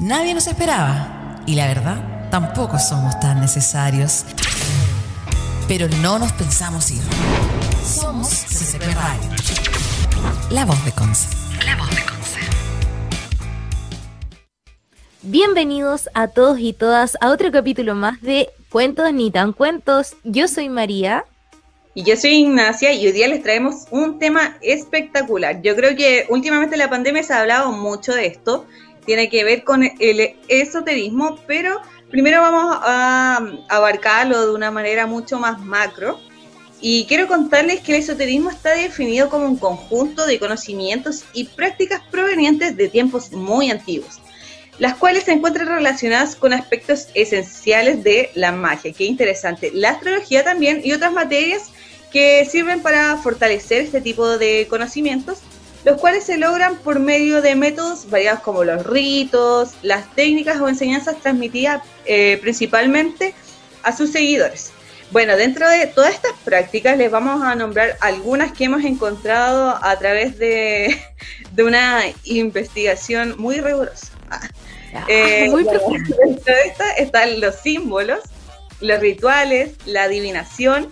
Nadie nos esperaba y la verdad tampoco somos tan necesarios. Pero no nos pensamos ir. Somos CCP Radio. La voz de Conce. La voz de Conce. Bienvenidos a todos y todas a otro capítulo más de Cuentos ni tan cuentos. Yo soy María. Y yo soy Ignacia y hoy día les traemos un tema espectacular. Yo creo que últimamente en la pandemia se ha hablado mucho de esto tiene que ver con el esoterismo, pero primero vamos a abarcarlo de una manera mucho más macro. Y quiero contarles que el esoterismo está definido como un conjunto de conocimientos y prácticas provenientes de tiempos muy antiguos, las cuales se encuentran relacionadas con aspectos esenciales de la magia. Qué interesante. La astrología también y otras materias que sirven para fortalecer este tipo de conocimientos los cuales se logran por medio de métodos variados como los ritos, las técnicas o enseñanzas transmitidas eh, principalmente a sus seguidores. Bueno, dentro de todas estas prácticas les vamos a nombrar algunas que hemos encontrado a través de, una investigación muy rigurosa. Eh, muy dentro de esta están los símbolos, los rituales, la adivinación,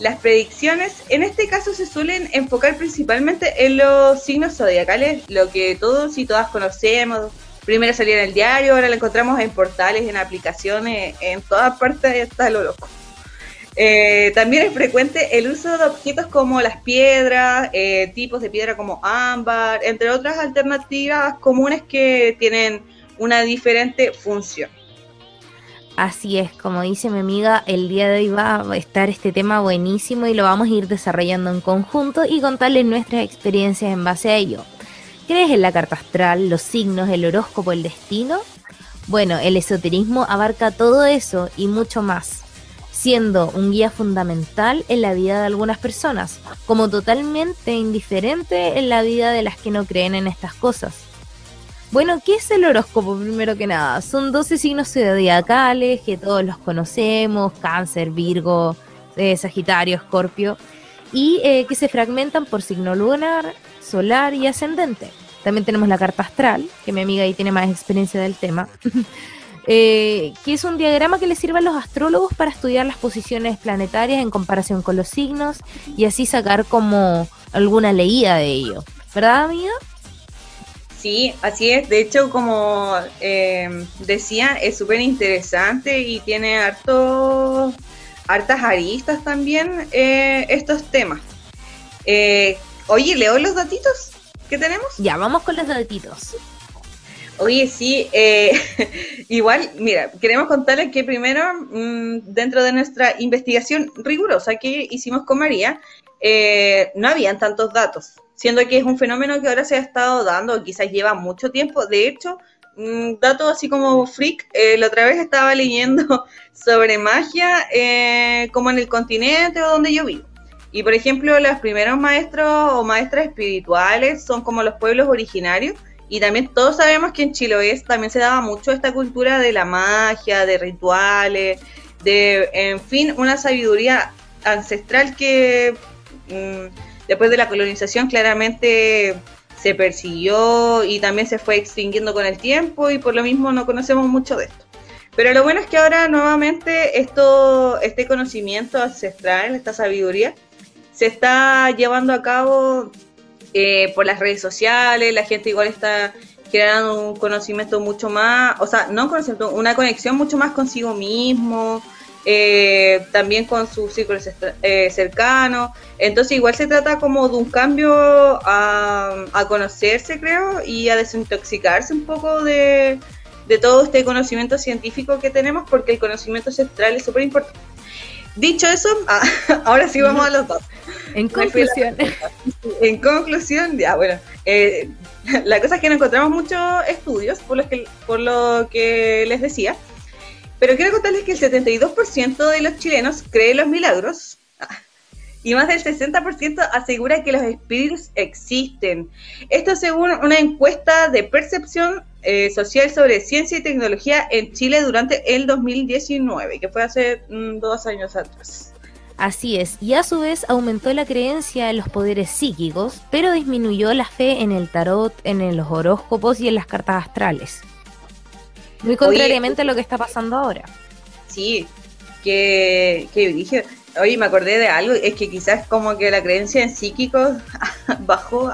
las predicciones en este caso se suelen enfocar principalmente en los signos zodiacales, lo que todos y todas conocemos. Primero salía en el diario, ahora lo encontramos en portales, en aplicaciones, en todas partes está lo loco. Eh, también es frecuente el uso de objetos como las piedras, eh, tipos de piedra como ámbar, entre otras alternativas comunes que tienen una diferente función. Así es, como dice mi amiga, el día de hoy va a estar este tema buenísimo y lo vamos a ir desarrollando en conjunto y contarles nuestras experiencias en base a ello. ¿Crees en la carta astral, los signos, el horóscopo, el destino? Bueno, el esoterismo abarca todo eso y mucho más, siendo un guía fundamental en la vida de algunas personas, como totalmente indiferente en la vida de las que no creen en estas cosas. Bueno, ¿qué es el horóscopo primero que nada? Son 12 signos zodiacales que todos los conocemos, cáncer, Virgo, eh, Sagitario, Escorpio, y eh, que se fragmentan por signo lunar, solar y ascendente. También tenemos la carta astral, que mi amiga ahí tiene más experiencia del tema, eh, que es un diagrama que le sirve a los astrólogos para estudiar las posiciones planetarias en comparación con los signos y así sacar como alguna leída de ello. ¿Verdad, amiga? Sí, así es. De hecho, como eh, decía, es súper interesante y tiene harto, hartas aristas también eh, estos temas. Eh, oye, ¿leo los datitos que tenemos? Ya, vamos con los datitos. Oye, sí, igual, mira, queremos contarles que primero, mm, dentro de nuestra investigación rigurosa que hicimos con María, no habían tantos datos siendo que es un fenómeno que ahora se ha estado dando, quizás lleva mucho tiempo. De hecho, dato así como freak, eh, la otra vez estaba leyendo sobre magia eh, como en el continente o donde yo vivo. Y por ejemplo, los primeros maestros o maestras espirituales son como los pueblos originarios. Y también todos sabemos que en Chiloé también se daba mucho esta cultura de la magia, de rituales, de, en fin, una sabiduría ancestral que después de la colonización claramente se persiguió y también se fue extinguiendo con el tiempo y por lo mismo no conocemos mucho de esto. Pero lo bueno es que ahora nuevamente esto, este conocimiento ancestral, esta sabiduría, se está llevando a cabo eh, por las redes sociales, la gente igual está creando un conocimiento mucho más, o sea, no un conocimiento, una conexión mucho más consigo mismo, eh, también con sus círculos eh, cercanos. Entonces igual se trata como de un cambio a, conocerse, creo, y a desintoxicarse un poco de, todo este conocimiento científico que tenemos, porque el conocimiento ancestral es súper importante. Dicho eso, ah, ahora sí vamos a los dos. En conclusión. En conclusión, ya bueno, eh, la cosa es que no encontramos muchos estudios, por, los que, por lo que les decía, pero quiero contarles que el 72% de los chilenos cree en los milagros y más del 60% asegura que los espíritus existen. Esto según una encuesta de percepción eh, social sobre ciencia y tecnología en Chile durante el 2019, que fue hace mm, dos años atrás. Así es, y a su vez aumentó la creencia en los poderes psíquicos, pero disminuyó la fe en el tarot, en los horóscopos y en las cartas astrales. Muy contrariamente a lo que está pasando ahora. Sí, que, que dije, oye, me acordé de algo, es que quizás como que la creencia en psíquicos bajó.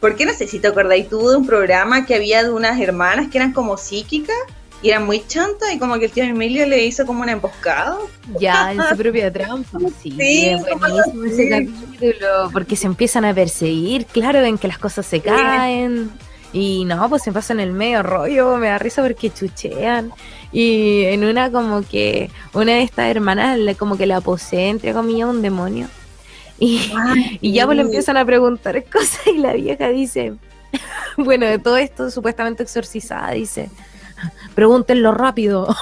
¿Por qué no sé si te acordáis tú de un programa que había de unas hermanas que eran como psíquicas? y era muy chanta y como que el tío Emilio le hizo como una emboscada. Ya, en su propia trampa. Sí, sí buenísimo ese capítulo, porque se empiezan a perseguir, claro, ven que las cosas se caen. Y no, pues se pasa en el medio rollo, me da risa porque chuchean. Y en una como que una de estas hermanas le, como que la posee, entre comillas, un demonio. Y, y ya pues le empiezan a preguntar cosas y la vieja dice, bueno, de todo esto supuestamente exorcizada, dice, pregúntenlo rápido.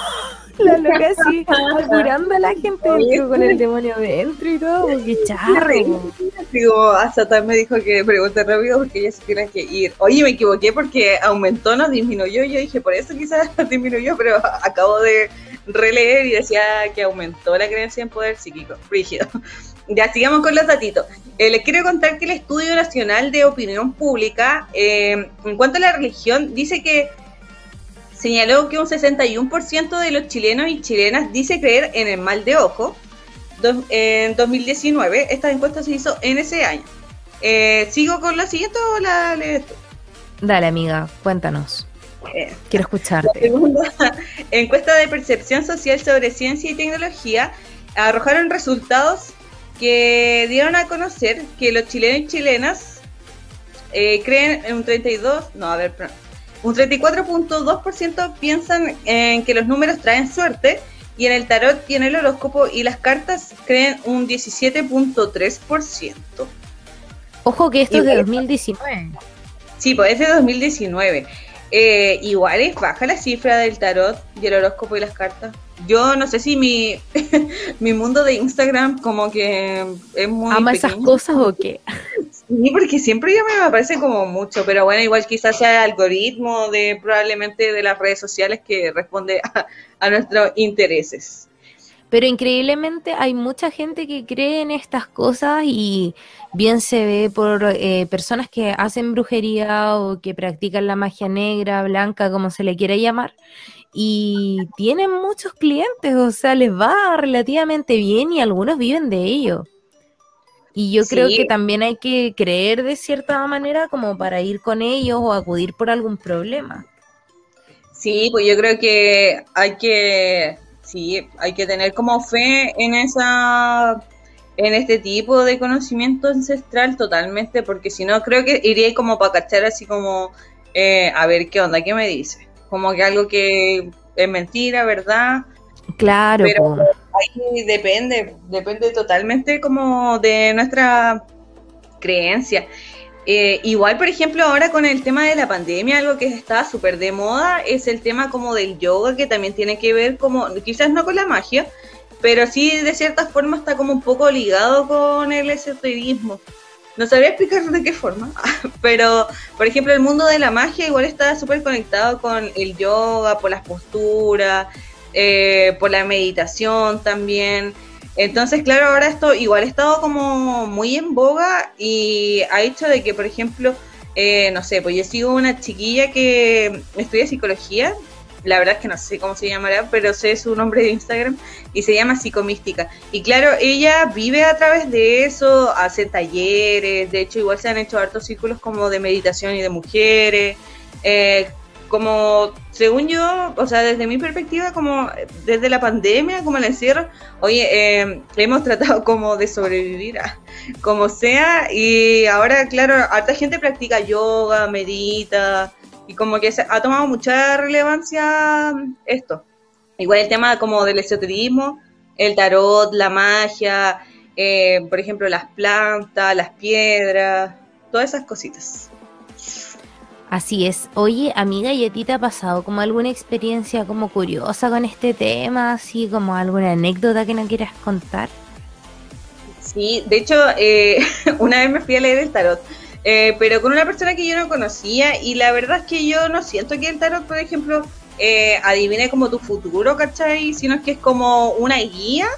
La loca así, curando a la gente con el demonio dentro y todo, qué charro. Digo, hasta me dijo que pregunte rápido porque ella se tiene que ir. Oye, me equivoqué porque aumentó, no disminuyó. Yo dije, por eso quizás disminuyó, pero acabo de releer y decía que aumentó la creencia en poder psíquico. Rígido. Ya sigamos con los datitos. Eh, les quiero contar que el Estudio Nacional de Opinión Pública, eh, en cuanto a la religión, dice que señaló que un 61% de los chilenos y chilenas dice creer en el mal de ojo. en 2019, esta encuesta se hizo en ese año. Eh, ¿Sigo con la siguiente o la lees Dale, amiga, cuéntanos. Eh, Quiero escucharte. segunda encuesta de percepción social sobre ciencia y tecnología arrojaron resultados que dieron a conocer que los chilenos y chilenas eh, creen en un 32, no, a ver, un 34.2% piensan en que los números traen suerte y en el tarot y en el horóscopo y las cartas creen un 17.3%. Ojo que esto es de 2019. Sí, pues es de 2019. Eh, igual es baja la cifra del tarot y el horóscopo y las cartas. Yo no sé si mi, mi mundo de Instagram como que es muy... ¿Ama esas cosas o qué? Sí, porque siempre ya me parece como mucho, pero bueno, igual quizás sea el algoritmo de probablemente de las redes sociales que responde a, nuestros intereses. Pero increíblemente hay mucha gente que cree en estas cosas y bien se ve por eh, personas que hacen brujería o que practican la magia negra, blanca, como se le quiera llamar, y tienen muchos clientes, o sea, les va relativamente bien y algunos viven de ello. Y yo creo que también hay que creer de cierta manera como para ir con ellos o acudir por algún problema. Sí, pues yo creo que hay que, sí, hay que tener como fe en esa, en este tipo de conocimiento ancestral totalmente, porque si no creo que iría como para cachar así como, eh, a ver qué onda, qué me dice, como que algo que es mentira, ¿verdad? Claro. Pero ahí depende, depende totalmente como de nuestra creencia. Eh, igual, por ejemplo, ahora con el tema de la pandemia, algo que está súper de moda es el tema como del yoga, que también tiene que ver como, quizás no con la magia, pero sí de cierta forma está como un poco ligado con el esoterismo. No sabría explicar de qué forma, pero por ejemplo el mundo de la magia igual está súper conectado con el yoga, por las posturas, eh, por la meditación también. Entonces, claro, ahora esto igual ha estado como muy en boga y ha hecho de que, por ejemplo, eh, no sé, pues yo sigo una chiquilla que estudia psicología, la verdad es que no sé cómo se llamará, pero sé su nombre de Instagram y se llama Psicomística. Y claro, ella vive a través de eso, hace talleres, de hecho igual se han hecho hartos círculos como de meditación y de mujeres. Eh, como, según yo, o sea, desde mi perspectiva, como desde la pandemia, como el encierro, oye, eh, hemos tratado como de sobrevivir a, como sea, y ahora, claro, harta gente practica yoga, medita, y como que se ha tomado mucha relevancia esto. Igual el tema como del esoterismo, el tarot, la magia, eh, por ejemplo, las plantas, las piedras, todas esas cositas. Así es. Oye, amiga, ¿y a ti te ha pasado como alguna experiencia como curiosa con este tema? Así como alguna anécdota que no quieras contar. Sí, de hecho, eh, una vez me fui a leer el tarot, eh, pero con una persona que yo no conocía y la verdad es que yo no siento que el tarot, por ejemplo, eh, adivine como tu futuro, ¿cachai? Sino que es como una guía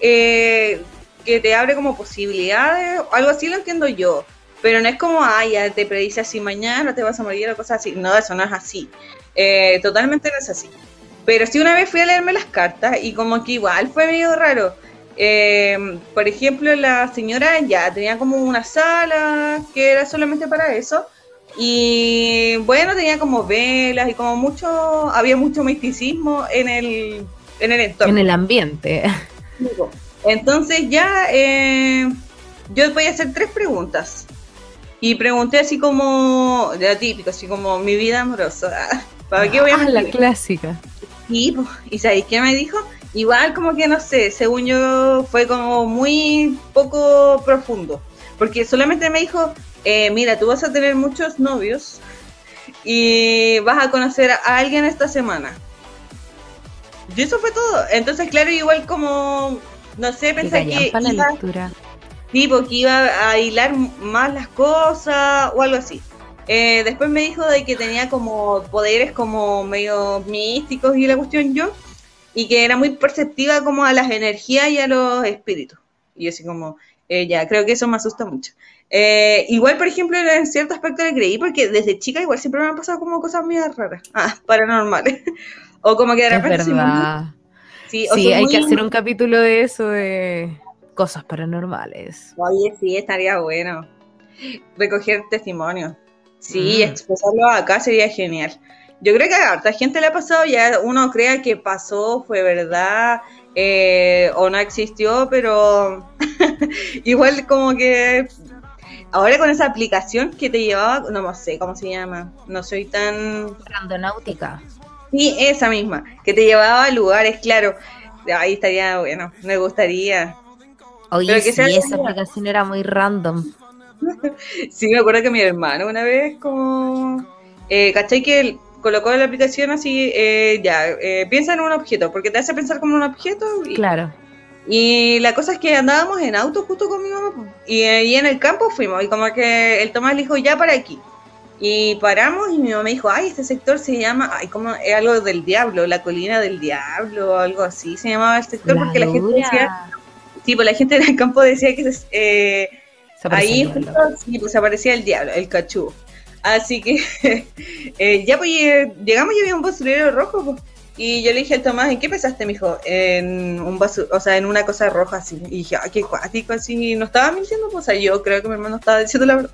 que te abre como posibilidades, algo así lo entiendo yo. Pero no es como, ay, ya te predice así mañana, te vas a morir o cosas así. No, eso no es así. Eh, totalmente no es así. Pero sí una vez fui a leerme las cartas y como que igual fue medio raro. Eh, por ejemplo, la señora ya tenía como una sala que era solamente para eso. Y bueno, tenía como velas y como mucho, había mucho misticismo en el, en el entorno. En el ambiente. Entonces ya eh, yo voy a hacer tres preguntas. Y pregunté así como, de la típica, así como mi vida amorosa. ¿Para qué voy a ah, la clásica. Y, ¿y sabéis qué me dijo? Igual como que no sé, según yo fue como muy poco profundo. Porque solamente me dijo, eh, mira, tú vas a tener muchos novios y vas a conocer a alguien esta semana. Y eso fue todo. Entonces, claro, igual como, no sé, pensé que... Iba, la lectura. Tipo, que iba a hilar más las cosas o algo así. Eh, después me dijo de que tenía como poderes como medio místicos y la cuestión yo, y que era muy perceptiva como a las energías y a los espíritus. Y así como, eh, ya, creo que eso me asusta mucho. Eh, igual, por ejemplo, en cierto aspecto le creí, porque desde chica igual siempre me han pasado como cosas muy raras, ah, paranormales. o como que de repente... Es verdad. Sí, hay que hacer un capítulo de eso, de cosas paranormales. Oye, sí, estaría bueno. Recoger testimonios. Sí, mm. expresarlo acá sería genial. Yo creo que a harta gente le ha pasado, ya uno crea que pasó, fue verdad, eh, o no existió, pero igual como que ahora con esa aplicación que te llevaba, no sé cómo se llama, no soy tan... Randonáutica. Sí, esa misma, que te llevaba a lugares, claro, ahí estaría, bueno, me gustaría. Oye, sí, esa aplicación era muy random. sí, me acuerdo que mi hermano una vez como... Eh, ¿Cachai que colocó la aplicación así, eh, ya, eh, piensa en un objeto, porque te hace pensar como un objeto. claro. Y la cosa es que andábamos en auto justo con mi mamá, y, y en el campo fuimos, y como que el Tomás le dijo, ya para aquí. Y paramos y mi mamá dijo, ay, este sector se llama, ay, como es algo del diablo, la colina del diablo, o algo así se llamaba el sector, porque la gente decía, sí, pues la gente en el campo decía que eh, ahí justo, sí, pues aparecía el diablo, el cachú. Así que eh, ya pues llegamos y había un basurero rojo. Pues. Y yo le dije al Tomás, ¿en qué pensaste, mijo? En un basurero, o sea, en una cosa roja así. Y dije, ah, qué cuático, así. No estaba mintiendo, pues, o sea, yo creo que mi hermano estaba diciendo la verdad.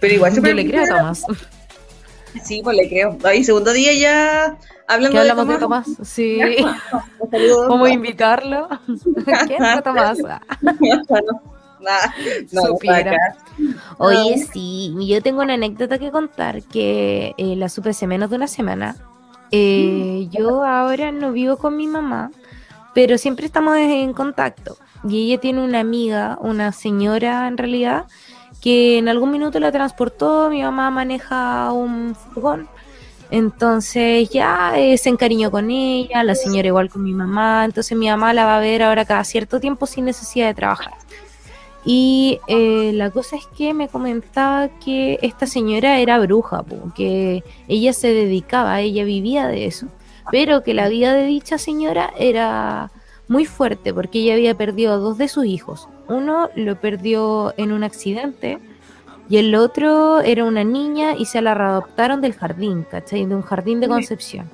Pero igual. Yo le creo a Tomás. Sí, pues le creo. Ahí, segundo día ya hablando de Tomás. de Tomás. Sí. ¿Cómo invitarlo? ¿Quién es Tomás? Oye, sí, yo tengo una anécdota que contar que eh, la supe hace menos de una semana. Eh, yo ahora no vivo con mi mamá, pero siempre estamos en contacto. Y ella tiene una amiga, una señora en realidad, que en algún minuto la transportó. Mi mamá maneja un furgón. Entonces ya eh, se encariñó con ella, la señora igual con mi mamá. Entonces mi mamá la va a ver ahora cada cierto tiempo sin necesidad de trabajar. Y eh, la cosa es que me comentaba que esta señora era bruja, que ella se dedicaba, ella vivía de eso, pero que la vida de dicha señora era muy fuerte porque ella había perdido a dos de sus hijos. Uno lo perdió en un accidente y el otro era una niña y se la adoptaron del jardín, ¿cachai? De un jardín de Concepción.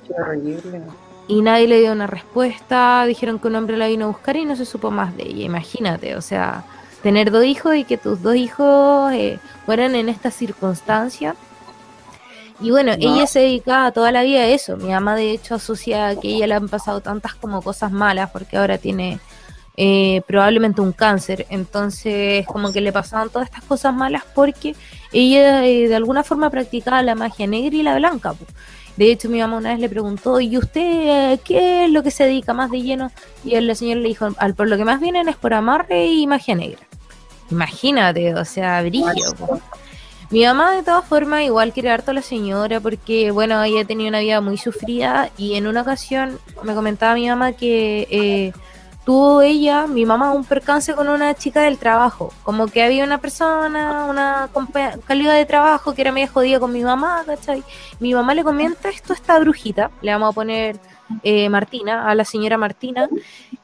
Y nadie le dio una respuesta, dijeron que un hombre la vino a buscar y no se supo más de ella, imagínate, o sea tener dos hijos y que tus dos hijos eh, fueran en esta circunstancia. Y bueno, ella se dedicaba toda la vida a eso. Mi mamá de hecho asocia que ella le han pasado tantas como cosas malas porque ahora tiene eh, probablemente un cáncer. Entonces como que le pasaban todas estas cosas malas porque ella eh, de alguna forma practicaba la magia negra y la blanca. De hecho, mi mamá una vez le preguntó, ¿y usted qué es lo que se dedica más de lleno? Y el señor le dijo, al por lo que más vienen es por amarre y magia negra. Imagínate, o sea, brillo. Mi mamá de todas formas igual quiere harto a la señora porque, bueno, ella tenía una vida muy sufrida y en una ocasión me comentaba mi mamá que eh, tuvo ella, mi mamá, un percance con una chica del trabajo. Como que había una persona, una calidad de trabajo que era medio jodida con mi mamá, ¿cachai? Mi mamá le comenta esto a esta brujita, le vamos a poner eh, Martina, a la señora Martina,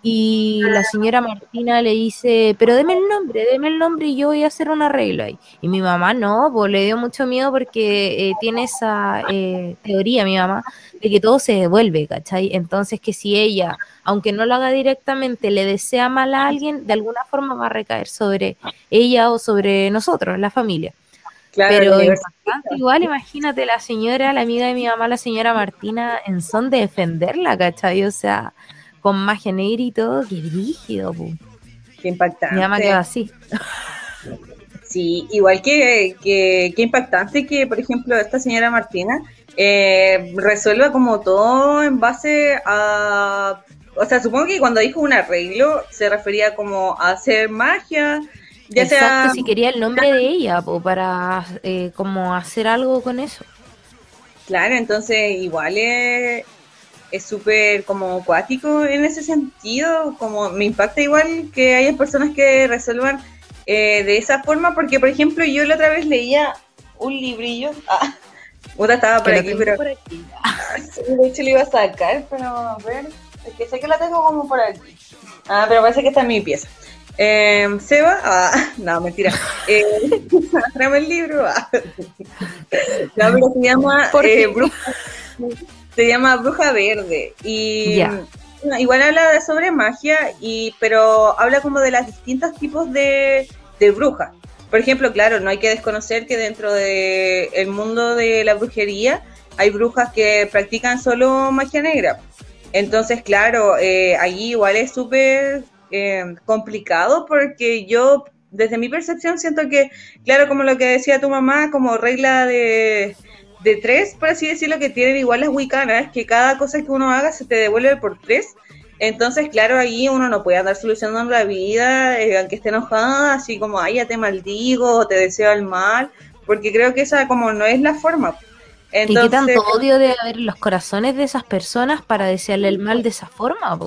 y la señora Martina le dice, pero deme el nombre, deme el nombre y yo voy a hacer un arreglo ahí. Y mi mamá no, pues le dio mucho miedo porque eh, tiene esa eh, teoría, mi mamá, de que todo se devuelve, ¿cachai? Entonces que si ella, aunque no lo haga directamente, le desea mal a alguien, de alguna forma va a recaer sobre ella o sobre nosotros, la familia. Pero igual, imagínate la señora, la amiga de mi mamá, la señora Martina, en son de defenderla, ¿cachai? O sea, con magia negra y todo, qué rígido, Qué impactante. Mi mamá quedó así. Sí, igual que, que, impactante que, por ejemplo, esta señora Martina eh, resuelva como todo en base a... O sea, supongo que cuando dijo un arreglo se refería como a hacer magia, ya Exacto, si quería el nombre de ella, para eh, como hacer algo con eso. Claro, entonces igual es súper como acuático en ese sentido, como me impacta igual que haya personas que resuelvan eh, de esa forma, porque por ejemplo yo la otra vez leía un librillo, ah, otra estaba por aquí, pero por aquí. de hecho lo iba a sacar, pero a ver, es que sé que la tengo como por aquí. Ah, pero parece que está en mi pieza. Eh, Seba, ah, no, mentira. Eh, el libro. Ah. Se llama eh, Bruja, se llama Bruja Verde. Y igual habla sobre magia, y, pero habla como de los distintos tipos de, de brujas. Por ejemplo, claro, no hay que desconocer que dentro del el mundo de la brujería hay brujas que practican solo magia negra. Entonces, claro, eh, allí igual es súper eh, complicado porque yo, desde mi percepción, siento que, claro, como lo que decía tu mamá, como regla de, de tres, por así decirlo, que tienen igual las wicanas, que cada cosa que uno haga se te devuelve por tres. Entonces, claro, ahí uno no puede andar solucionando la vida, eh, aunque esté enojada, así como, ay, ya te maldigo, o te deseo el mal, porque creo que esa como no es la forma. Entonces, ¿Y qué tanto odio de haber los corazones de esas personas para desearle el mal de esa forma?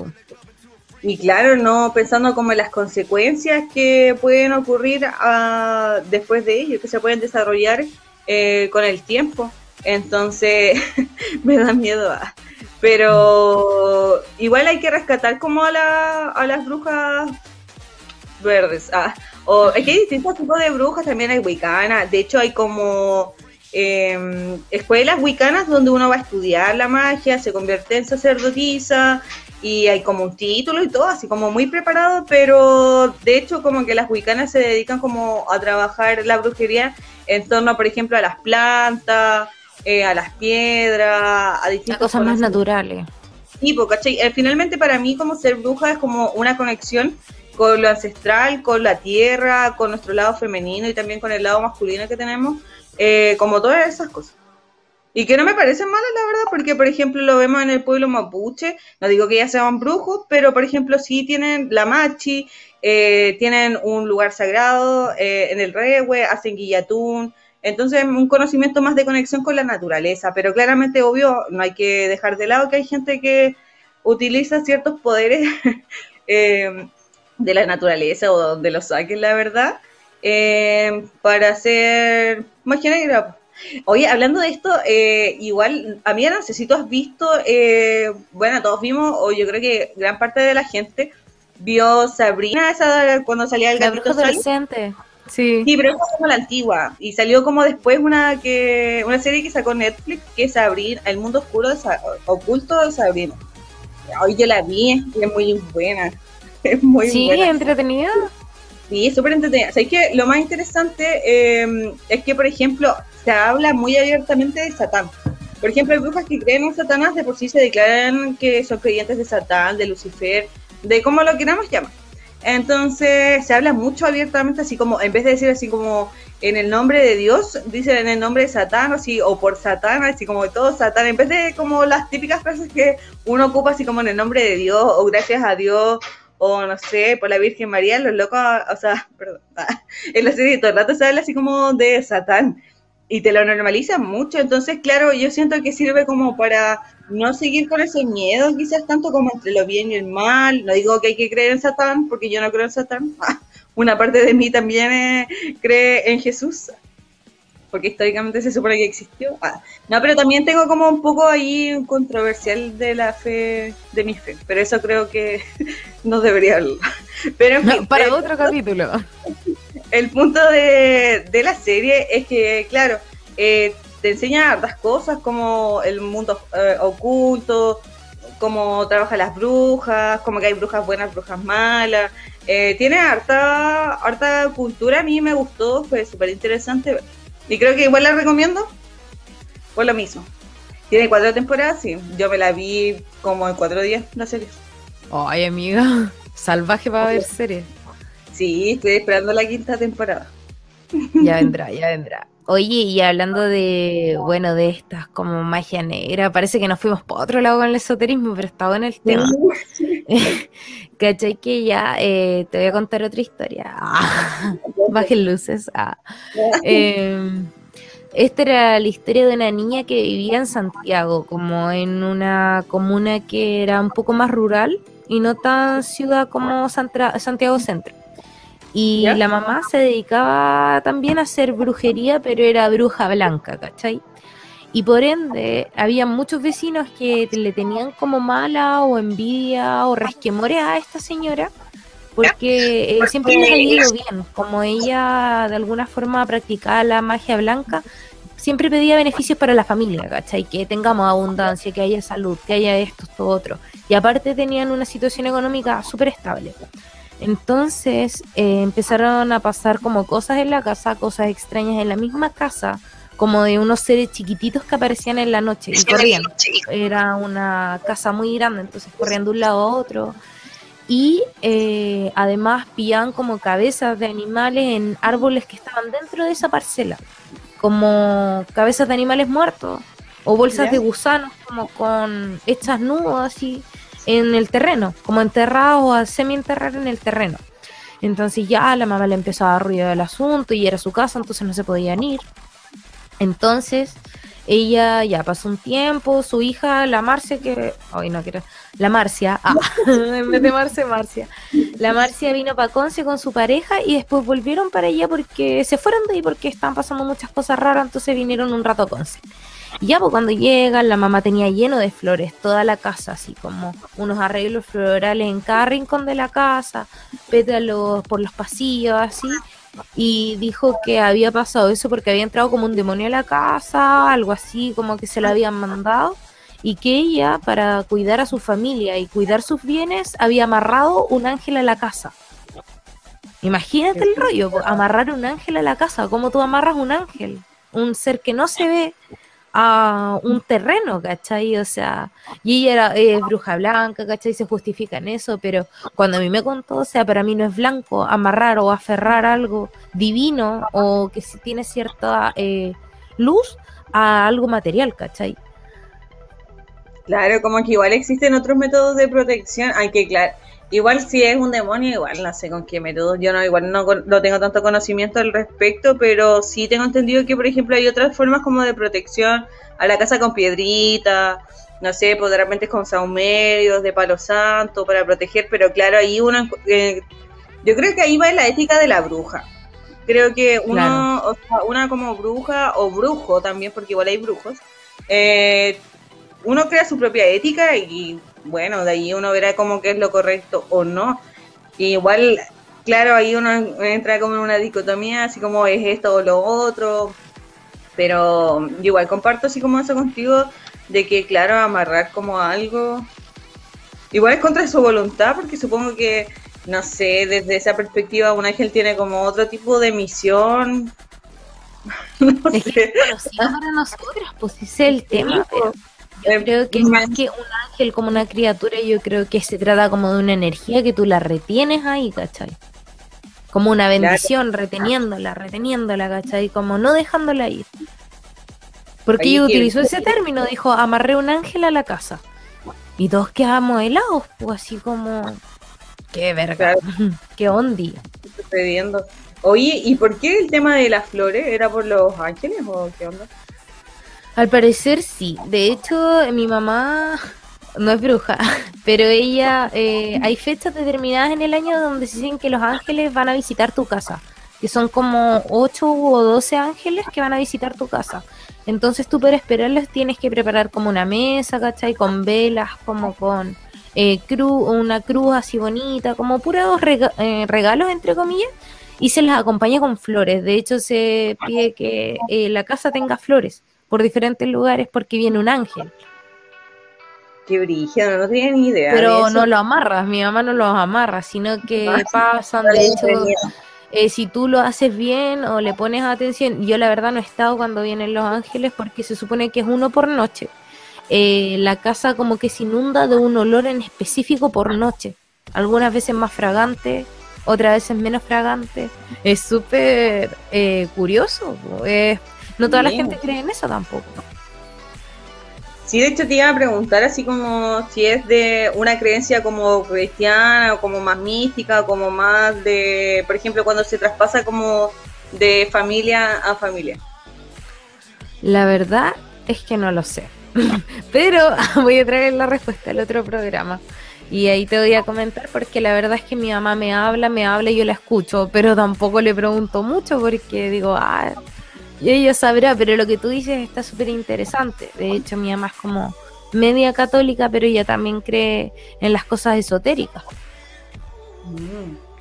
Y claro, no pensando como en las consecuencias que pueden ocurrir ah, después de ello, que se pueden desarrollar eh, con el tiempo. Entonces, me da miedo. Ah. Pero igual hay que rescatar como a, la, a las brujas verdes. Ah. O, es que hay distintos tipos de brujas, también hay wicanas. De hecho, hay como eh, escuelas wicanas donde uno va a estudiar la magia, se convierte en sacerdotisa y hay como un título y todo, así como muy preparado, pero de hecho como que las wicanas se dedican como a trabajar la brujería en torno, por ejemplo, a las plantas, eh, a las piedras, a distintas cosas más naturales. Sí, porque finalmente para mí como ser bruja es como una conexión con lo ancestral, con la tierra, con nuestro lado femenino y también con el lado masculino que tenemos, eh, como todas esas cosas. Y que no me parecen malas, la verdad, porque, por ejemplo, lo vemos en el pueblo mapuche, no digo que ya sean brujos, pero, por ejemplo, sí tienen la machi, eh, tienen un lugar sagrado eh, en el rehue, hacen guillatún, entonces un conocimiento más de conexión con la naturaleza, pero claramente, obvio, no hay que dejar de lado que hay gente que utiliza ciertos poderes eh, de la naturaleza o donde los saquen, la verdad, para hacer magia negra Oye, hablando de esto, eh, igual, a mí no sé si tú has visto, eh, bueno, todos vimos, o yo creo que gran parte de la gente vio Sabrina esa cuando salía el gatito adolescente. Sí. sí, pero es como la antigua. Y salió como después una que una serie que sacó Netflix, que es Sabrina, El mundo oscuro de oculto de Sabrina. Hoy yo la vi, es muy buena. Es muy sí, buena. entretenida. Sí, súper entretenida. O sea, es que lo más interesante eh, es que, por ejemplo, se habla muy abiertamente de Satán. Por ejemplo, hay brujas que creen en Satanás, de por sí se declaran que son creyentes de Satán, de Lucifer, de cómo lo queramos llamar. Entonces se habla mucho abiertamente, así como, en vez de decir así como en el nombre de Dios, dicen en el nombre de Satán, así, o por Satán, así como de todo Satán, en vez de como las típicas frases que uno ocupa así como en el nombre de Dios, o gracias a Dios, o no sé, por la Virgen María, los locos, o sea, perdón, en la serie todo el rato se habla así como de Satán. y te lo normalizan mucho. Entonces, claro, yo siento que sirve como para no seguir con ese miedo, quizás tanto como entre lo bien y el mal. No digo que hay que creer en Satán, porque yo no creo en Satán. Una parte de mí también eh, cree en Jesús, porque históricamente se supone que existió. Ah, no, pero también tengo como un poco ahí un controversial de la fe, de mi fe, pero eso creo que no debería hablar. Pero para otro capítulo. El punto de, de, la serie es que, claro, eh, te enseña hartas cosas como el mundo eh, oculto, cómo trabajan las brujas, como que hay brujas buenas, brujas malas. Eh, tiene harta, harta cultura, a mí me gustó, fue súper interesante. Y creo que igual la recomiendo fue lo mismo. Tiene cuatro temporadas, sí. Yo me la vi como en cuatro días, la serie. Ay, amiga, salvaje para ver serie. Sí, estoy esperando la quinta temporada. Ya vendrá, ya vendrá. Oye, y hablando de, bueno, de estas como magia negra, parece que nos fuimos por otro lado con el esoterismo, pero está bueno el tema. ¿Cachai? Que ya eh, te voy a contar otra historia. bajen luces. Ah. Em, esta era la historia de una niña que vivía en Santiago, como en una comuna que era un poco más rural y no tan ciudad como Santiago Centro. Y la mamá se dedicaba también a hacer brujería, pero era bruja blanca, ¿cachai? Y por ende, había muchos vecinos que le tenían como mala o envidia o resquemores a esta señora, porque eh, siempre les había ido bien. Como ella de alguna forma practicaba la magia blanca, siempre pedía beneficios para la familia, ¿cachai? Que tengamos abundancia, que haya salud, que haya esto, esto, otro. Y aparte tenían una situación económica súper estable. Entonces eh, empezaron a pasar como cosas en la casa, cosas extrañas en la misma casa, como de unos seres chiquititos que aparecían en la noche y corrían. Era una casa muy grande, entonces corrían de un lado a otro. Y eh, además pillaban como cabezas de animales en árboles que estaban dentro de esa parcela, como cabezas de animales muertos o bolsas de gusanos como con hechas nudos así en el terreno, como enterrado o a semi-enterrar en el terreno. Entonces ya la mamá le empezó a dar ruido del asunto y era su casa, entonces no se podían ir. Entonces ella ya pasó un tiempo, su hija, la Marcia, que. Ay, no quiero. La Marcia, ah, en vez de Marcia, Marcia. La Marcia vino para Conce con su pareja y después volvieron para allá porque se fueron de ahí porque estaban pasando muchas cosas raras, entonces vinieron un rato a Conce. Y ya, pues cuando llegan, la mamá tenía lleno de flores, toda la casa, así como unos arreglos florales en cada rincón de la casa, pétalos por los pasillos, así. Y dijo que había pasado eso porque había entrado como un demonio a la casa, algo así, como que se lo habían mandado. Y que ella, para cuidar a su familia y cuidar sus bienes, había amarrado un ángel a la casa. Imagínate el rollo, amarrar un ángel a la casa. ¿Cómo tú amarras un ángel? Un ser que no se ve, a un terreno, ¿cachai? O sea, y ella era bruja blanca, ¿cachai? Se justifica en eso, pero cuando a mí me contó, o sea, para mí no es blanco amarrar o aferrar algo divino o que tiene cierta eh, luz a algo material, ¿cachai? Claro, como que igual existen otros métodos de protección, hay que, claro, Igual si es un demonio, igual no sé con qué métodos. Yo no, igual no, no, tengo tanto conocimiento al respecto, pero sí tengo entendido que, por ejemplo, hay otras formas como de protección a la casa con piedrita, no sé, pues de repente con saumerios, de palo santo para proteger, pero claro, ahí uno, eh, yo creo que ahí va la ética de la bruja. Creo que uno, o sea, una como bruja o brujo también, porque igual hay brujos, eh, uno crea su propia ética y bueno, de ahí uno verá como que es lo correcto o no. igual, claro, ahí uno entra como en una dicotomía, así como es esto o lo otro. Pero igual comparto así como eso contigo, de que claro, amarrar como algo, igual es contra su voluntad, porque supongo que, no sé, desde esa perspectiva un ángel tiene como otro tipo de misión. no es sé. para nosotros, pues ese es el tema. Yo creo que más que un ángel como una criatura, yo creo que se trata como de una energía que tú la retienes ahí, ¿cachai? Como una bendición, reteniéndola, reteniéndola, ¿cachai? Como no dejándola ir. Porque ella utilizó ese término, dijo, amarré un ángel a la casa. Y todos quedamos helados, pues así como... Qué verga, qué ondi. Oye, ¿y por qué el tema de las flores? ¿Era por los ángeles o qué onda? Al parecer sí. De hecho, mi mamá no es bruja, pero ella, eh, hay fechas determinadas en el año donde se dicen que los ángeles van a visitar tu casa, que son como 8 o 12 ángeles que van a visitar tu casa. Entonces tú para esperarlos tienes que preparar como una mesa, ¿cachai? Con velas, como con eh, cruz, una cruz así bonita, como puros eh, regalos, entre comillas, y se las acompaña con flores. De hecho, se pide que eh, la casa tenga flores por diferentes lugares porque viene un ángel. Qué brígido, no tenía ni idea. Pero no lo amarras, mi mamá no los amarra, sino que ah, pasan, de hecho, eh, si tú lo haces bien o le pones atención, yo la verdad no he estado cuando vienen los ángeles porque se supone que es uno por noche. Eh, la casa como que se inunda de un olor en específico por noche. Algunas veces más fragante, otras veces menos fragante. Es súper eh, curioso. No toda la gente cree en eso tampoco. Sí, de hecho te iba a preguntar así como si es de una creencia como cristiana o como más mística, como más de, por ejemplo, cuando se traspasa como de familia a familia. La verdad es que no lo sé, pero voy a traer la respuesta al otro programa. Y ahí te voy a comentar porque la verdad es que mi mamá me habla, me habla y yo la escucho, pero tampoco le pregunto mucho porque digo, ah, y ella sabrá, pero lo que tú dices está súper interesante. De hecho, mi mamá es como media católica, pero ella también cree en las cosas esotéricas. Mm.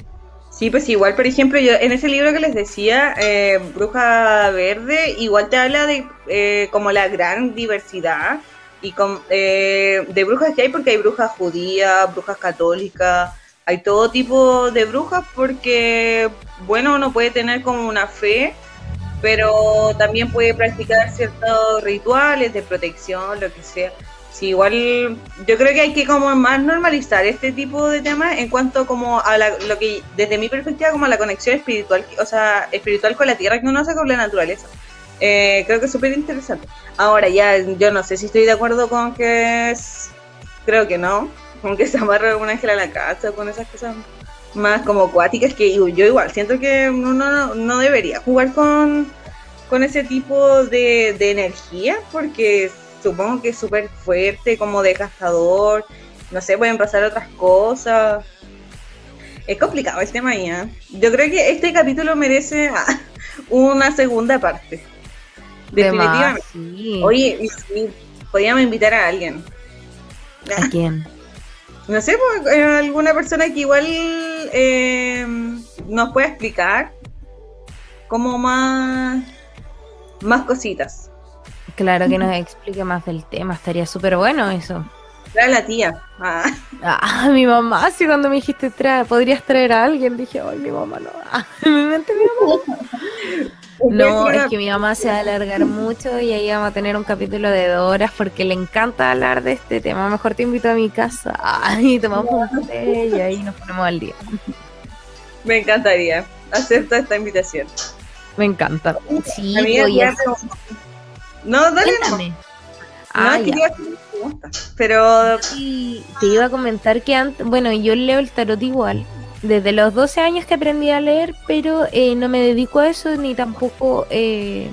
Sí, pues igual, por ejemplo, yo en ese libro que les decía, eh, Bruja Verde, igual te habla de eh, como la gran diversidad y con, eh, de brujas que hay, porque hay brujas judías, brujas católicas, hay todo tipo de brujas porque, bueno, uno puede tener como una fe pero también puede practicar ciertos rituales de protección, lo que sea. Sí, igual yo creo que hay que como más normalizar este tipo de temas en cuanto como a lo que desde mi perspectiva como a la conexión espiritual, o sea, espiritual con la tierra que uno hace con la naturaleza. Eh, creo que es súper interesante. Ahora ya, yo no sé si estoy de acuerdo con que es, creo que no, con que se amarra un ángel a la casa, con esas cosas más como acuáticas que yo igual siento que uno no, debería jugar con, con ese tipo de, energía porque supongo que es súper fuerte, como desgastador, no sé, pueden pasar otras cosas. Es complicado el tema ya. Yo creo que este capítulo merece ah, una segunda parte. Definitivamente. Oye, podríamos invitar a alguien. ¿A quién? No sé, pues, eh, alguna persona que igual eh, nos pueda explicar como más, más cositas. Claro que nos explique más del tema, estaría súper bueno eso. Trae la tía. Ah. ah. mi mamá, sí, cuando me dijiste trae, podrías traer a alguien, dije, ay, mi mamá no. Ah, mi mente mi mamá. No, es que mi mamá se va a alargar mucho y ahí vamos a tener un capítulo de dos horas porque le encanta hablar de este tema. Mejor te invito a mi casa y tomamos un té y ahí nos ponemos al día. Me encantaría. Acepto esta invitación. Me encanta. Sí, No, dale no. Ah, pero te iba a comentar que antes, bueno, yo leo el tarot igual desde los 12 años que aprendí a leer, pero eh, no me dedico a eso ni tampoco eh,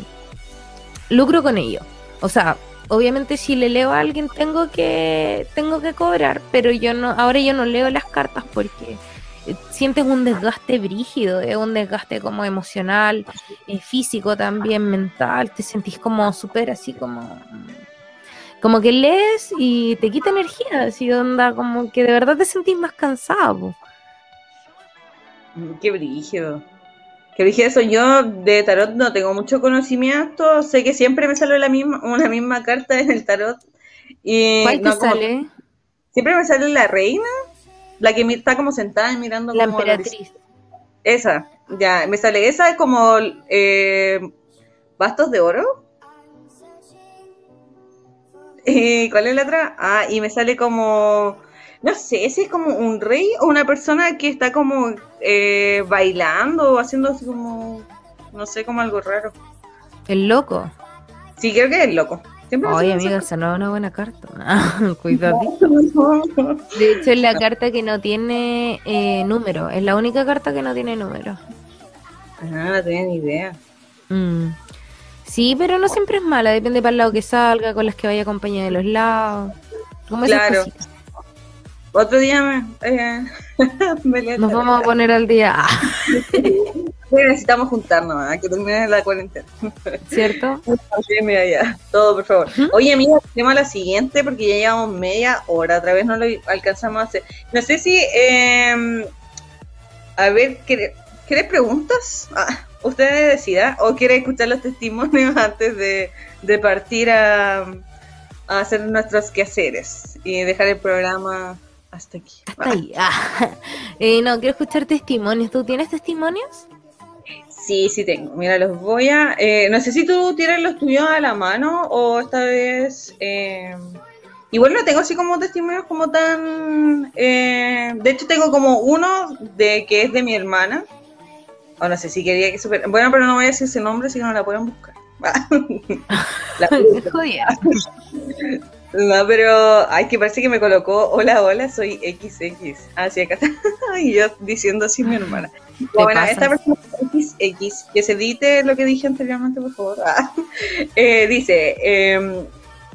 lucro con ello. O sea, obviamente si le leo a alguien tengo que tengo que cobrar, pero yo no ahora yo no leo las cartas porque eh, sientes un desgaste brígido, es un desgaste como emocional, físico también, mental, te sentís como súper así como como que lees y te quita energía, así onda como que de verdad te sentís más cansado. Qué brígido. Qué brígido eso. Yo de tarot no tengo mucho conocimiento. Sé que siempre me sale la misma, una misma carta en el tarot. Y ¿Cuál te sale? siempre me sale la reina, la que está como sentada y mirando la emperatriz. Esa, ya, me sale esa, es como eh, bastos de oro. ¿Y cuál es la otra? Ah, y me sale como no sé, ese es como un rey o una persona que está como eh, bailando o haciendo así como, no sé, como algo raro. ¿El loco? Sí, creo que es el loco. Oye, amiga, esa no es una buena carta. Cuidadito. De hecho, es la carta que no tiene eh, número. Es la única carta que no tiene número. Ah, no tenía ni idea. Mm. Sí, pero no siempre es mala, depende para el lado que salga, con las que vaya acompañada de los lados. claro. Otro día me, eh, nos vamos a poner al día. necesitamos juntarnos, a que termine la cuarentena. ¿Cierto? Sí, mira ya, todo por favor. Oye, amiga, tema la siguiente, porque ya llevamos media hora, otra vez no lo alcanzamos a hacer. No sé si, eh, a ver, ¿querés preguntas? Ah, ustedes decidan, o quieren escuchar los testimonios antes de, partir a, a hacer nuestros quehaceres y dejar el programa hasta aquí. Hasta ahí. Ah. Eh, no, quiero escuchar testimonios. ¿Tú tienes testimonios? Sí, sí tengo. Mira, los voy a... Eh, no sé si tú tienes los tuyos a la mano o esta vez... Eh, igual no tengo así como testimonios como tan... Eh, de hecho tengo como uno de que es de mi hermana. O no sé si quería que super... Bueno, pero no voy a decir ese nombre, si no la pueden buscar. la No, pero, ay, que parece que me colocó, hola, hola, soy XX. Así acá está. y yo diciendo así mi hermana. Bueno, esta persona XX, que se edite lo que dije anteriormente, por favor. Ah, eh, dice, eh,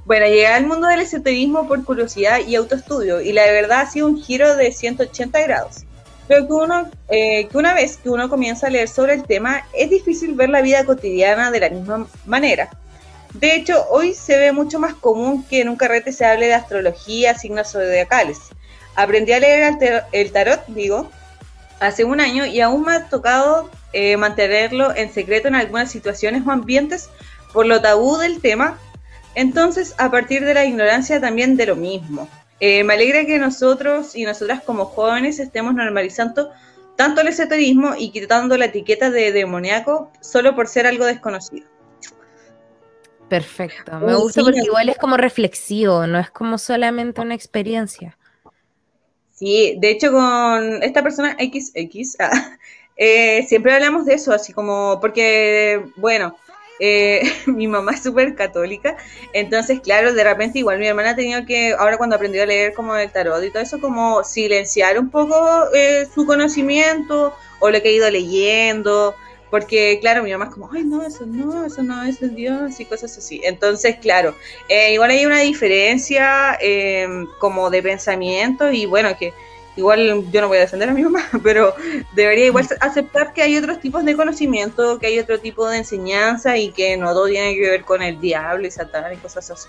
bueno, llegué al mundo del esoterismo por curiosidad y autoestudio, y la verdad ha sido un giro de 180 grados. Creo que, uno, eh, que una vez que uno comienza a leer sobre el tema, es difícil ver la vida cotidiana de la misma manera de hecho, hoy se ve mucho más común que en un carrete se hable de astrología, signos zodiacales. Aprendí a leer el tarot, digo, hace un año y aún me ha tocado eh, mantenerlo en secreto en algunas situaciones o ambientes por lo tabú del tema. Entonces, a partir de la ignorancia también de lo mismo. Eh, me alegra que nosotros y nosotras como jóvenes estemos normalizando tanto el esoterismo y quitando la etiqueta de demoníaco solo por ser algo desconocido. Perfecto, me gusta porque igual es como reflexivo, no es como solamente una experiencia. Sí, de hecho con esta persona XX, ah, eh, siempre hablamos de eso, así como, porque, bueno, eh, mi mamá es súper católica, entonces, claro, de repente igual mi hermana ha tenido que, ahora cuando aprendió a leer como el tarot y todo eso, como silenciar un poco eh, su conocimiento o lo que ha ido leyendo, porque, claro, mi mamá es como, ay, no, eso no, eso no es de Dios y cosas así. Entonces, claro, eh, igual hay una diferencia eh, como de pensamiento y bueno, que igual yo no voy a defender a mi mamá, pero debería igual aceptar que hay otros tipos de conocimiento, que hay otro tipo de enseñanza y que no todo tiene que ver con el diablo y satán y cosas así.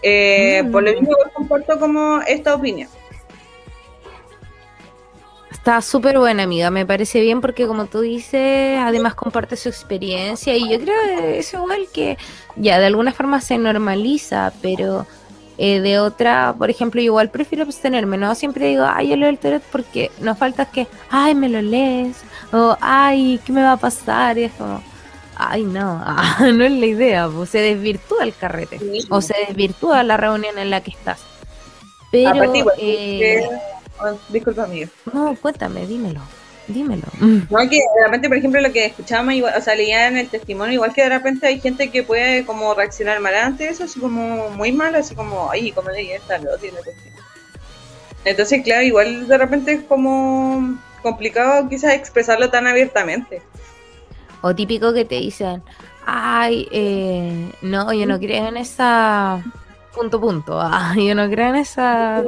Eh, por lo mm. mismo, comparto como esta opinión. Está súper buena, amiga. Me parece bien porque, como tú dices, además comparte su experiencia. Y yo creo que es igual que ya de alguna forma se normaliza, pero eh, de otra, por ejemplo, igual prefiero abstenerme. No siempre digo, ay, yo leo el tarot porque nos falta que, ay, me lo lees. O, ay, ¿qué me va a pasar? Y es como, ay, no, no es la idea. Pues, se desvirtúa el carrete. O se desvirtúa la reunión en la que estás. Pero. Eh, disculpa, amigo. No, cuéntame, dímelo. Dímelo. No, que de repente, por ejemplo, lo que escuchábamos, o sea, leía en el testimonio, igual que de repente hay gente que puede como reaccionar mal ante eso, así como muy mal, así como, ay, como leí esta, no tiene Entonces, claro, igual de repente es como complicado quizás expresarlo tan abiertamente. O típico que te dicen, ay, eh, no, yo no creo en esa punto punto, ah, yo no creo en esa...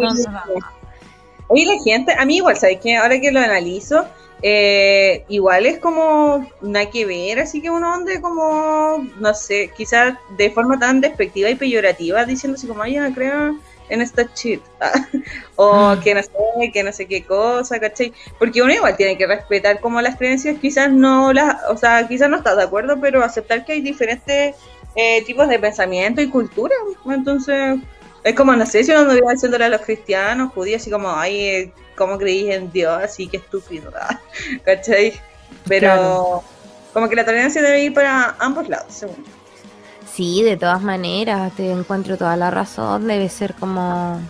Oye, la gente, a mí igual, ¿sabes qué? Ahora que lo analizo, eh, igual es como nada que ver, así que uno ande como, no sé, quizás de forma tan despectiva y peyorativa, diciendo así como, ay, no creo en esta shit, o mm. que no sé, que no sé qué cosa, ¿cachai? Porque uno igual tiene que respetar como las creencias, quizás no las, o sea, quizás no estás de acuerdo, pero aceptar que hay diferentes eh, tipos de pensamiento y cultura, entonces es como, no sé si uno anduviera diciéndole a los cristianos, judíos, así como, ay, ¿cómo creís en Dios? Así que estúpido, ¿cachai? Pero como que la tolerancia debe ir para ambos lados, según Sí, de todas maneras, te encuentro toda la razón, debe ser como...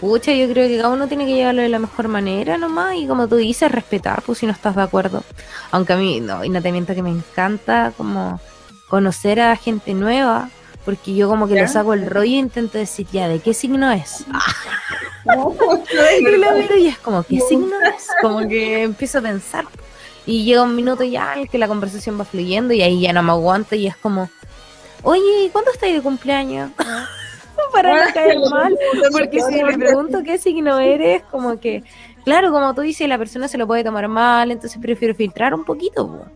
Pucha, yo creo que cada uno tiene que llevarlo de la mejor manera nomás y como tú dices, respetar, pues si no estás de acuerdo. Aunque a mí, no, y no te miento que me encanta como conocer a gente nueva, porque yo como que le saco el rollo e intento decir, ya, ¿de qué signo es? y lo miro y es como, ¿qué signo es? Como que empiezo a pensar. Y llega un minuto ya en el que la conversación va fluyendo y ahí ya no me aguanto y es como, oye, ¿cuándo estáis de cumpleaños? Para no caer mal, porque si le pregunto qué signo eres, como que, claro, como tú dices, la persona se lo puede tomar mal, entonces prefiero filtrar un poquito.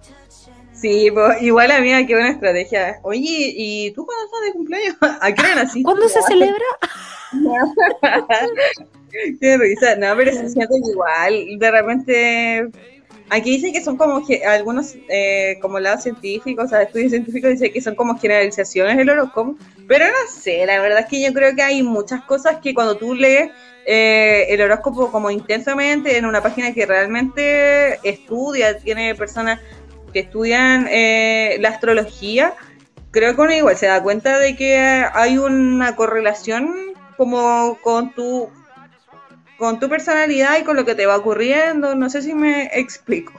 Sí, pues, igual a mí qué buena estrategia. Oye, ¿y tú cuándo estás de cumpleaños? ¿A qué hora ¿Cuándo se celebra? qué risa. No, pero se siente igual. De repente, aquí dicen que son como algunos, eh, como lados científicos, o sea, estudios científicos dicen que son como generalizaciones del horóscopo. Pero no sé, la verdad es que yo creo que hay muchas cosas que cuando tú lees eh, el horóscopo como intensamente en una página que realmente estudia, tiene personas que estudian eh, la astrología, creo que uno igual se da cuenta de que hay una correlación como con tu con tu personalidad y con lo que te va ocurriendo. No sé si me explico.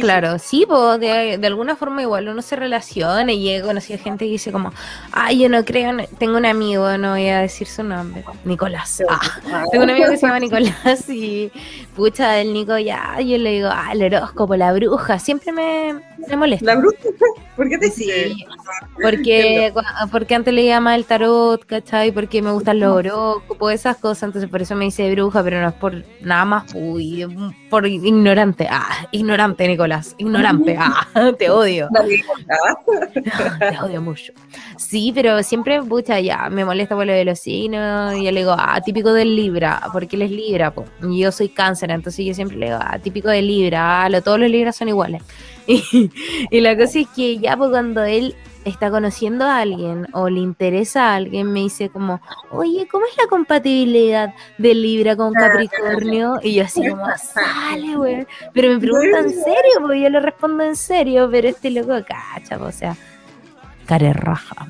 Claro, sí, pues de, alguna forma igual uno se relaciona y he conocido gente que dice como, ay, yo no creo, tengo un amigo, no voy a decir su nombre, Nicolás. Ah, tengo un amigo que se llama Nicolás y pucha, el Nico ya, yo le digo, ah, el horóscopo, la bruja, siempre me, me molesta. ¿La bruja? ¿Por qué te sí, porque, porque antes leía más el tarot, ¿cachai? Porque me gustan los horóscopos, esas cosas, entonces por eso me dice bruja, pero no es por nada más, uy, por ignorante, ah, ignorante Nicolás. Ignorante. Ah, te odio. te odio mucho. Sí, pero siempre, pucha, ya, me molesta por lo de los signos. Y yo le digo, ah, típico del Libra, porque él es Libra, Y yo soy cáncer, entonces yo siempre le digo, ah, típico de Libra, ah, todos los Libras son iguales. Y, y la cosa es que ya, pues cuando él está conociendo a alguien o le interesa a alguien, me dice como, oye, ¿cómo es la compatibilidad de Libra con Capricornio? Y yo así como, sale, güey. Pero me pregunta en serio, porque yo le respondo en serio, pero este loco cacha, o sea, care raja.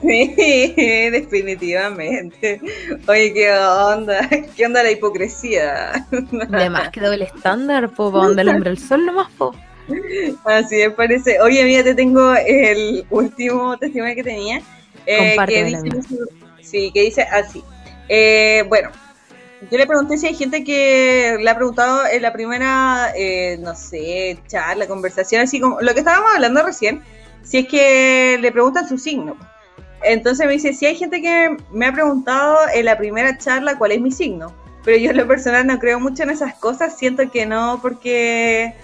Sí, definitivamente. Oye, ¿qué onda? ¿Qué onda la hipocresía? Además, que doble estándar, po, donde el hombre el sol nomás, po. Así me parece. Oye, mira, te tengo el último testimonio que tenía. Eh, que dice, sí, que dice así. Eh, bueno, yo le pregunté si hay gente que le ha preguntado en la primera, eh, no sé, charla, conversación, así como lo que estábamos hablando recién, si es que le preguntan su signo. Entonces me dice, si hay gente que me ha preguntado en la primera charla cuál es mi signo, pero yo en lo personal no creo mucho en esas cosas, siento que no, porque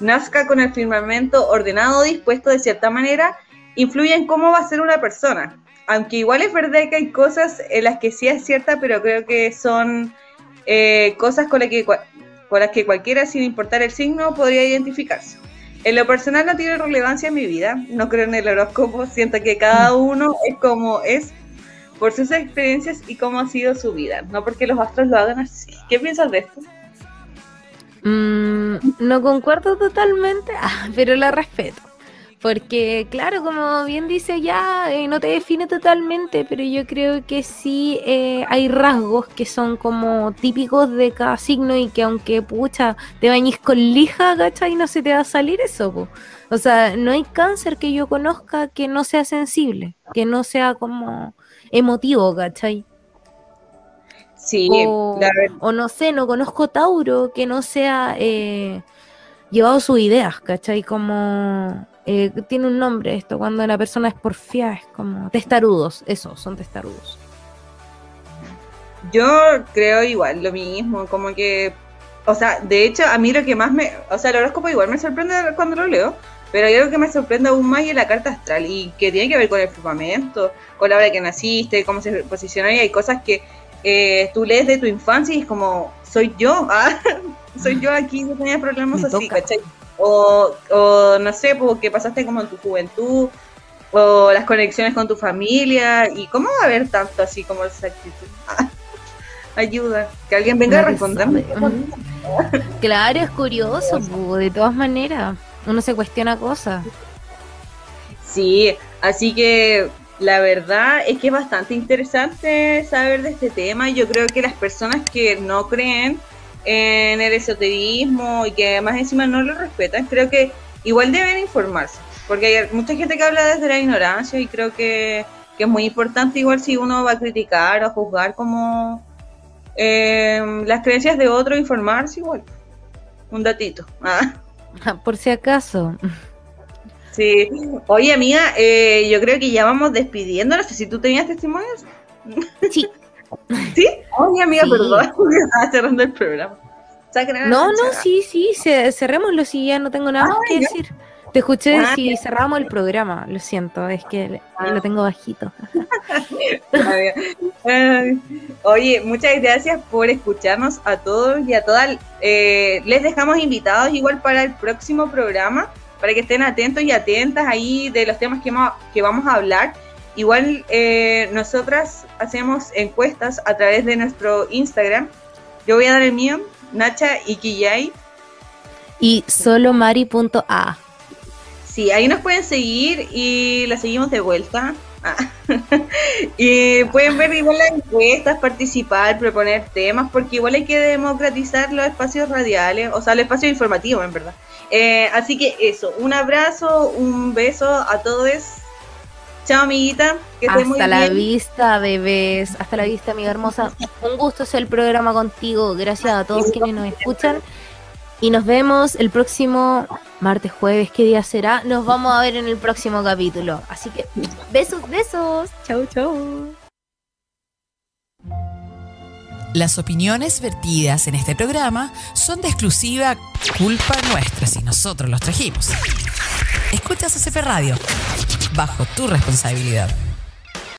nazca con el firmamento ordenado, dispuesto de cierta manera, influye en cómo va a ser una persona. Aunque igual es verdad que hay cosas en las que sí es cierta, pero creo que son eh, cosas con, las que, con las que cualquiera, sin importar el signo, podría identificarse. En lo personal no tiene relevancia en mi vida, no creo en el horóscopo, siento que cada mm. uno es como es por sus experiencias y cómo ha sido su vida, no porque los astros lo hagan así. ¿Qué piensas de esto? Mm, no concuerdo totalmente, ah, pero la respeto. Porque, claro, como bien dice ya, eh, no te define totalmente, pero yo creo que sí eh, hay rasgos que son como típicos de cada signo y que aunque, pucha, te bañes con lija, ¿cachai? No se te va a salir eso, O sea, no hay cáncer que yo conozca que no sea sensible, que no sea como emotivo, ¿cachai? Sí, o, o, no sé, no conozco Tauro que no sea eh, llevado sus ideas, ¿cachai? Como eh, tiene un nombre esto, cuando la persona es porfiada, es como testarudos, eso, son testarudos. Yo creo igual, lo mismo, como que, o sea, de hecho, a mí lo que más me, o sea, el horóscopo igual me sorprende cuando lo leo, pero hay algo que me sorprende aún más y es la carta astral, y que tiene que ver con el firmamento, con la hora que naciste, cómo se posiciona, y hay cosas que eh, tú lees de tu infancia y es como, soy yo, ah, soy yo aquí que tenía problemas así, ¿cachai? O, o no sé, porque pasaste como en tu juventud, o las conexiones con tu familia, y cómo va a haber tanto así como esa actitud. ayuda, que alguien venga a responderme. Claro, es curioso, de todas maneras, uno se cuestiona cosas. Sí, así que la verdad es que es bastante interesante saber de este tema. Yo creo que las personas que no creen en el esoterismo y que además encima no lo respetan, creo que igual deben informarse. Porque hay mucha gente que habla desde la ignorancia y creo que, es muy importante igual si uno va a criticar o juzgar como eh, las creencias de otro, informarse igual. un datito. Ah. Por si acaso. Sí. Oye, amiga, eh, yo creo que ya vamos despidiendo. No sé si tú tenías testimonios. Sí. ¿Sí? Oye, amiga, perdón. Estaba cerrando el programa. No, no, sí, sí, cerrémoslo si ya no tengo nada más que decir. Te escuché ah, si cerramos el programa, lo siento, es que lo tengo bajito. Oye, muchas gracias por escucharnos a todos y a todas. Eh, les dejamos invitados igual para el próximo programa, para que estén atentos y atentas ahí de los temas que, que vamos a hablar. Igual eh, nosotras hacemos encuestas a través de nuestro Instagram. Yo voy a dar el mío, Nacha Ikiyai. Y solomari.a. Sí, ahí nos pueden seguir y la seguimos de vuelta. Ah. y pueden ver igual las encuestas, participar, proponer temas, porque igual hay que democratizar los espacios radiales, o sea, el espacio informativo, en verdad. Eh, así que eso, un abrazo, un beso a todos. Chao, amiguita. Que Hasta la vista, bebés. Hasta la vista, amiga hermosa. Un gusto hacer el programa contigo. Gracias a todos quienes nos escuchan. Y nos vemos el próximo martes, jueves, ¿qué día será? Nos vamos a ver en el próximo capítulo. Así que besos, besos. Chau, chau. Las opiniones vertidas en este programa son de exclusiva culpa nuestra si nosotros los trajimos. Escuchas CP Radio, bajo tu responsabilidad.